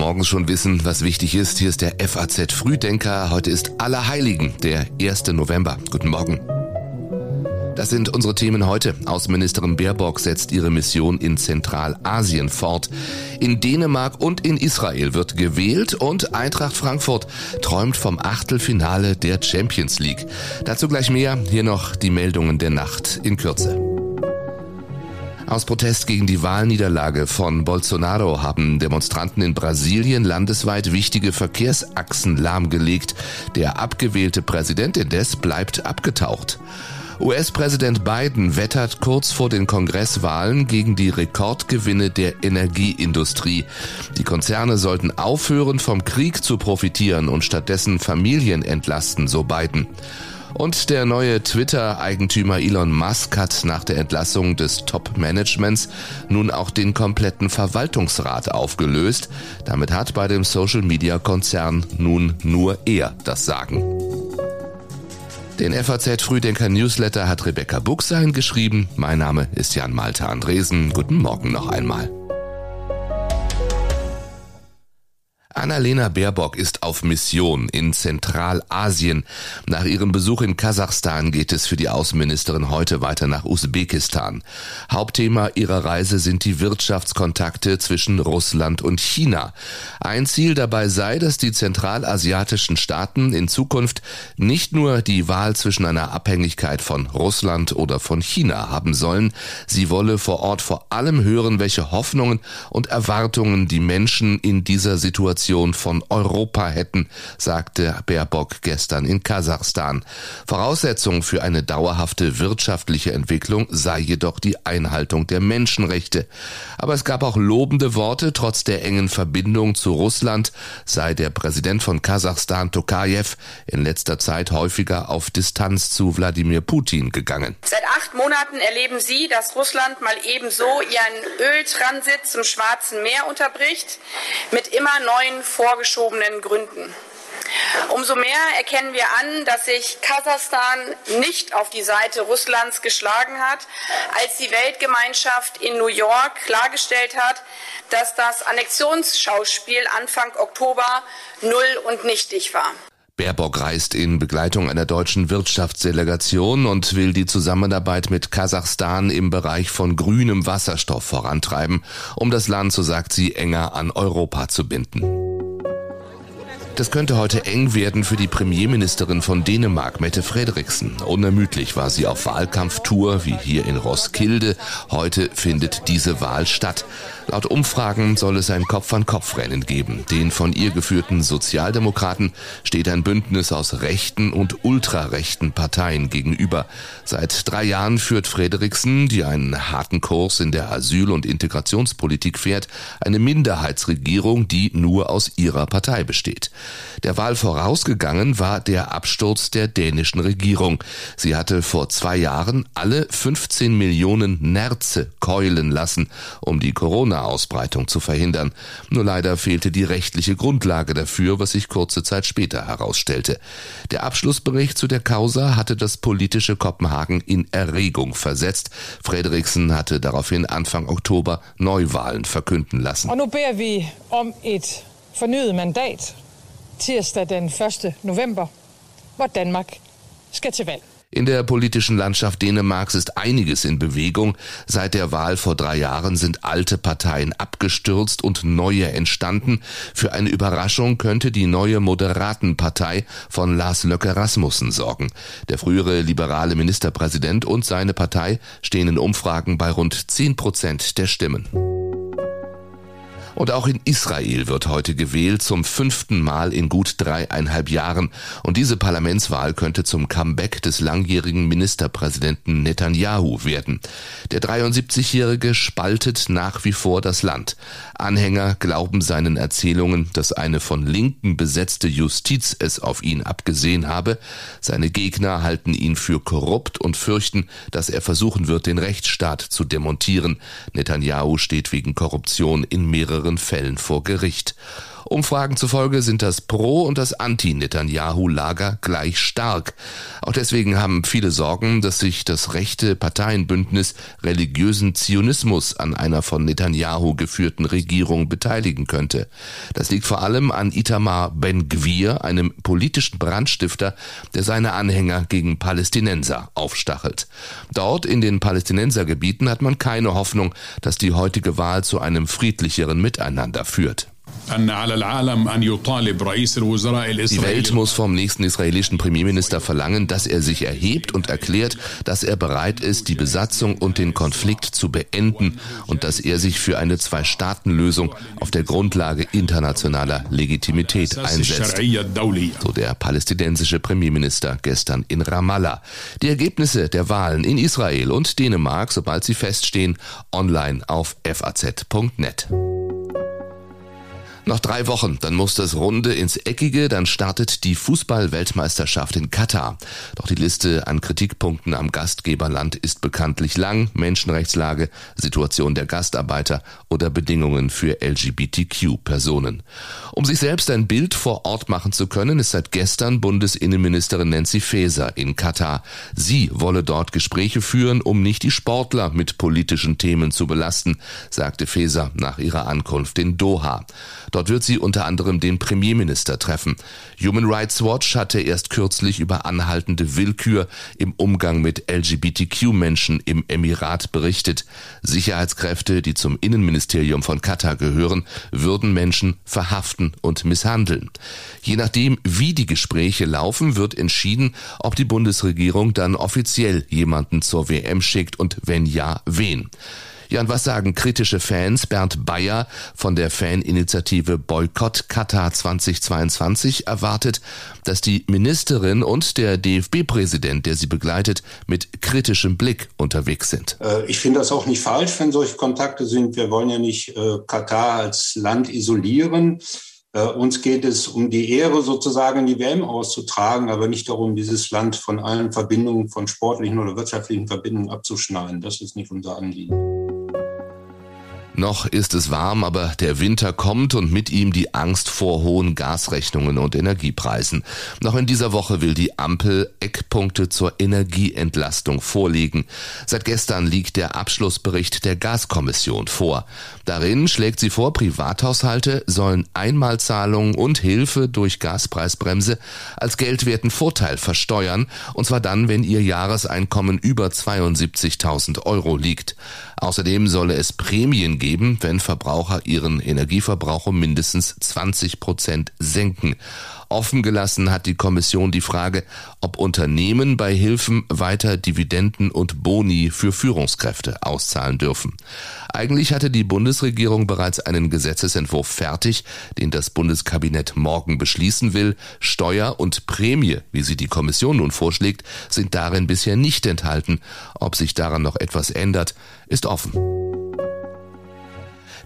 morgens schon wissen, was wichtig ist. Hier ist der FAZ Frühdenker. Heute ist Allerheiligen, der 1. November. Guten Morgen. Das sind unsere Themen heute. Außenministerin Baerbock setzt ihre Mission in Zentralasien fort. In Dänemark und in Israel wird gewählt und Eintracht Frankfurt träumt vom Achtelfinale der Champions League. Dazu gleich mehr. Hier noch die Meldungen der Nacht in Kürze. Aus Protest gegen die Wahlniederlage von Bolsonaro haben Demonstranten in Brasilien landesweit wichtige Verkehrsachsen lahmgelegt. Der abgewählte Präsident indes bleibt abgetaucht. US-Präsident Biden wettert kurz vor den Kongresswahlen gegen die Rekordgewinne der Energieindustrie. Die Konzerne sollten aufhören, vom Krieg zu profitieren und stattdessen Familien entlasten, so Biden. Und der neue Twitter-Eigentümer Elon Musk hat nach der Entlassung des Top-Managements nun auch den kompletten Verwaltungsrat aufgelöst. Damit hat bei dem Social-Media-Konzern nun nur er das Sagen. Den FAZ Frühdenker Newsletter hat Rebecca Buchsein geschrieben. Mein Name ist Jan Malte Andresen. Guten Morgen noch einmal. Annalena Baerbock ist auf Mission in Zentralasien. Nach ihrem Besuch in Kasachstan geht es für die Außenministerin heute weiter nach Usbekistan. Hauptthema ihrer Reise sind die Wirtschaftskontakte zwischen Russland und China. Ein Ziel dabei sei, dass die zentralasiatischen Staaten in Zukunft nicht nur die Wahl zwischen einer Abhängigkeit von Russland oder von China haben sollen, sie wolle vor Ort vor allem hören, welche Hoffnungen und Erwartungen die Menschen in dieser Situation Position von Europa hätten, sagte Baerbock gestern in Kasachstan. Voraussetzung für eine dauerhafte wirtschaftliche Entwicklung sei jedoch die Einhaltung der Menschenrechte. Aber es gab auch lobende Worte, trotz der engen Verbindung zu Russland sei der Präsident von Kasachstan Tokayev in letzter Zeit häufiger auf Distanz zu Wladimir Putin gegangen. Seit acht Monaten erleben Sie, dass Russland mal ebenso ihren Öltransit zum Schwarzen Meer unterbricht, mit immer neuen vorgeschobenen Gründen. Umso mehr erkennen wir an, dass sich Kasachstan nicht auf die Seite Russlands geschlagen hat, als die Weltgemeinschaft in New York klargestellt hat, dass das Annexionsschauspiel Anfang Oktober null und nichtig war. Baerbock reist in Begleitung einer deutschen Wirtschaftsdelegation und will die Zusammenarbeit mit Kasachstan im Bereich von grünem Wasserstoff vorantreiben, um das Land, so sagt sie, enger an Europa zu binden. Das könnte heute eng werden für die Premierministerin von Dänemark, Mette Frederiksen. Unermüdlich war sie auf Wahlkampftour, wie hier in Roskilde. Heute findet diese Wahl statt. Laut Umfragen soll es ein Kopf-an-Kopf-Rennen geben. Den von ihr geführten Sozialdemokraten steht ein Bündnis aus rechten und ultrarechten Parteien gegenüber. Seit drei Jahren führt Frederiksen, die einen harten Kurs in der Asyl- und Integrationspolitik fährt, eine Minderheitsregierung, die nur aus ihrer Partei besteht. Der Wahl vorausgegangen war der Absturz der dänischen Regierung. Sie hatte vor zwei Jahren alle 15 Millionen Nerze keulen lassen, um die Corona Ausbreitung zu verhindern. Nur leider fehlte die rechtliche Grundlage dafür, was sich kurze Zeit später herausstellte. Der Abschlussbericht zu der Causa hatte das politische Kopenhagen in Erregung versetzt. Frederiksen hatte daraufhin Anfang Oktober Neuwahlen verkünden lassen. Und nu beder vi om et fornyet mandat tirsdag den 1. November, hvor Danmark skal til valg. In der politischen Landschaft Dänemarks ist einiges in Bewegung. Seit der Wahl vor drei Jahren sind alte Parteien abgestürzt und neue entstanden. Für eine Überraschung könnte die neue Moderatenpartei von Lars Löcke Rasmussen sorgen. Der frühere liberale Ministerpräsident und seine Partei stehen in Umfragen bei rund zehn Prozent der Stimmen. Und auch in Israel wird heute gewählt, zum fünften Mal in gut dreieinhalb Jahren. Und diese Parlamentswahl könnte zum Comeback des langjährigen Ministerpräsidenten Netanyahu werden. Der 73-Jährige spaltet nach wie vor das Land. Anhänger glauben seinen Erzählungen, dass eine von Linken besetzte Justiz es auf ihn abgesehen habe. Seine Gegner halten ihn für korrupt und fürchten, dass er versuchen wird, den Rechtsstaat zu demontieren. Netanyahu steht wegen Korruption in mehreren Fällen vor Gericht. Umfragen zufolge sind das Pro- und das Anti-Netanyahu-Lager gleich stark. Auch deswegen haben viele Sorgen, dass sich das rechte Parteienbündnis religiösen Zionismus an einer von Netanyahu geführten Regierung beteiligen könnte. Das liegt vor allem an Itamar Ben-Gvir, einem politischen Brandstifter, der seine Anhänger gegen Palästinenser aufstachelt. Dort in den Palästinensergebieten hat man keine Hoffnung, dass die heutige Wahl zu einem friedlicheren Miteinander führt. Die Welt muss vom nächsten israelischen Premierminister verlangen, dass er sich erhebt und erklärt, dass er bereit ist, die Besatzung und den Konflikt zu beenden und dass er sich für eine Zwei-Staaten-Lösung auf der Grundlage internationaler Legitimität einsetzt. So der palästinensische Premierminister gestern in Ramallah. Die Ergebnisse der Wahlen in Israel und Dänemark, sobald sie feststehen, online auf faz.net. Noch drei Wochen, dann muss das Runde ins Eckige, dann startet die Fußball-Weltmeisterschaft in Katar. Doch die Liste an Kritikpunkten am Gastgeberland ist bekanntlich lang. Menschenrechtslage, Situation der Gastarbeiter oder Bedingungen für LGBTQ-Personen. Um sich selbst ein Bild vor Ort machen zu können, ist seit gestern Bundesinnenministerin Nancy Faeser in Katar. Sie wolle dort Gespräche führen, um nicht die Sportler mit politischen Themen zu belasten, sagte Faeser nach ihrer Ankunft in Doha. Dort wird sie unter anderem den Premierminister treffen. Human Rights Watch hatte erst kürzlich über anhaltende Willkür im Umgang mit LGBTQ-Menschen im Emirat berichtet. Sicherheitskräfte, die zum Innenministerium von Katar gehören, würden Menschen verhaften und misshandeln. Je nachdem, wie die Gespräche laufen, wird entschieden, ob die Bundesregierung dann offiziell jemanden zur WM schickt und wenn ja, wen. Ja, und was sagen kritische Fans? Bernd Bayer von der Faninitiative Boykott Katar 2022 erwartet, dass die Ministerin und der DFB-Präsident, der sie begleitet, mit kritischem Blick unterwegs sind. Äh, ich finde das auch nicht falsch, wenn solche Kontakte sind. Wir wollen ja nicht äh, Katar als Land isolieren. Äh, uns geht es um die Ehre, sozusagen die WM auszutragen, aber nicht darum, dieses Land von allen Verbindungen, von sportlichen oder wirtschaftlichen Verbindungen abzuschneiden. Das ist nicht unser Anliegen. Noch ist es warm, aber der Winter kommt und mit ihm die Angst vor hohen Gasrechnungen und Energiepreisen. Noch in dieser Woche will die Ampel Eckpunkte zur Energieentlastung vorlegen. Seit gestern liegt der Abschlussbericht der Gaskommission vor. Darin schlägt sie vor, Privathaushalte sollen Einmalzahlungen und Hilfe durch Gaspreisbremse als geldwerten Vorteil versteuern, und zwar dann, wenn ihr Jahreseinkommen über 72.000 Euro liegt. Außerdem solle es Prämien geben, wenn Verbraucher ihren Energieverbrauch um mindestens 20 Prozent senken. Offen gelassen hat die Kommission die Frage, ob Unternehmen bei Hilfen weiter Dividenden und Boni für Führungskräfte auszahlen dürfen. Eigentlich hatte die Bundesregierung bereits einen Gesetzesentwurf fertig, den das Bundeskabinett morgen beschließen will. Steuer und Prämie, wie sie die Kommission nun vorschlägt, sind darin bisher nicht enthalten. Ob sich daran noch etwas ändert, ist offen.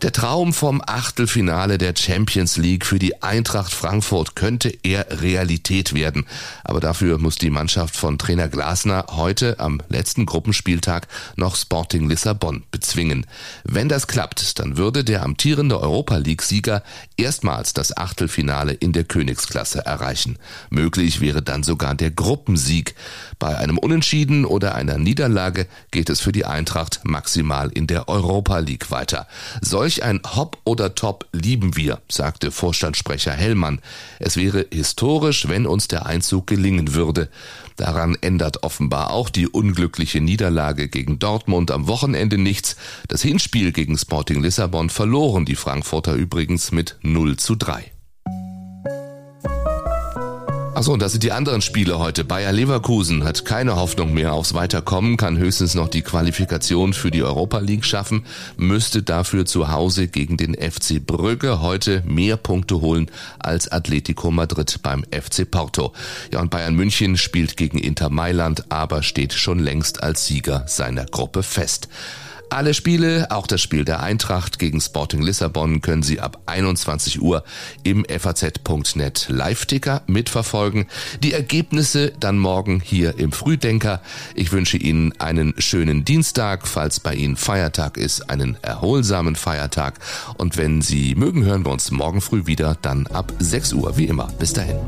Der Traum vom Achtelfinale der Champions League für die Eintracht Frankfurt könnte eher Realität werden. Aber dafür muss die Mannschaft von Trainer Glasner heute am letzten Gruppenspieltag noch Sporting Lissabon bezwingen. Wenn das klappt, dann würde der amtierende Europa League-Sieger erstmals das Achtelfinale in der Königsklasse erreichen. Möglich wäre dann sogar der Gruppensieg. Bei einem Unentschieden oder einer Niederlage geht es für die Eintracht maximal in der Europa League weiter. Solch Solch ein Hop oder Top lieben wir, sagte Vorstandssprecher Hellmann. Es wäre historisch, wenn uns der Einzug gelingen würde. Daran ändert offenbar auch die unglückliche Niederlage gegen Dortmund am Wochenende nichts. Das Hinspiel gegen Sporting Lissabon verloren die Frankfurter übrigens mit 0 zu 3. Achso, und das sind die anderen Spiele heute. Bayer Leverkusen hat keine Hoffnung mehr aufs Weiterkommen, kann höchstens noch die Qualifikation für die Europa League schaffen, müsste dafür zu Hause gegen den FC Brügge heute mehr Punkte holen als Atletico Madrid beim FC Porto. Ja, und Bayern München spielt gegen Inter Mailand, aber steht schon längst als Sieger seiner Gruppe fest. Alle Spiele, auch das Spiel der Eintracht gegen Sporting Lissabon, können Sie ab 21 Uhr im faz.net Live-Ticker mitverfolgen. Die Ergebnisse dann morgen hier im Frühdenker. Ich wünsche Ihnen einen schönen Dienstag, falls bei Ihnen Feiertag ist, einen erholsamen Feiertag. Und wenn Sie mögen, hören wir uns morgen früh wieder, dann ab 6 Uhr, wie immer. Bis dahin.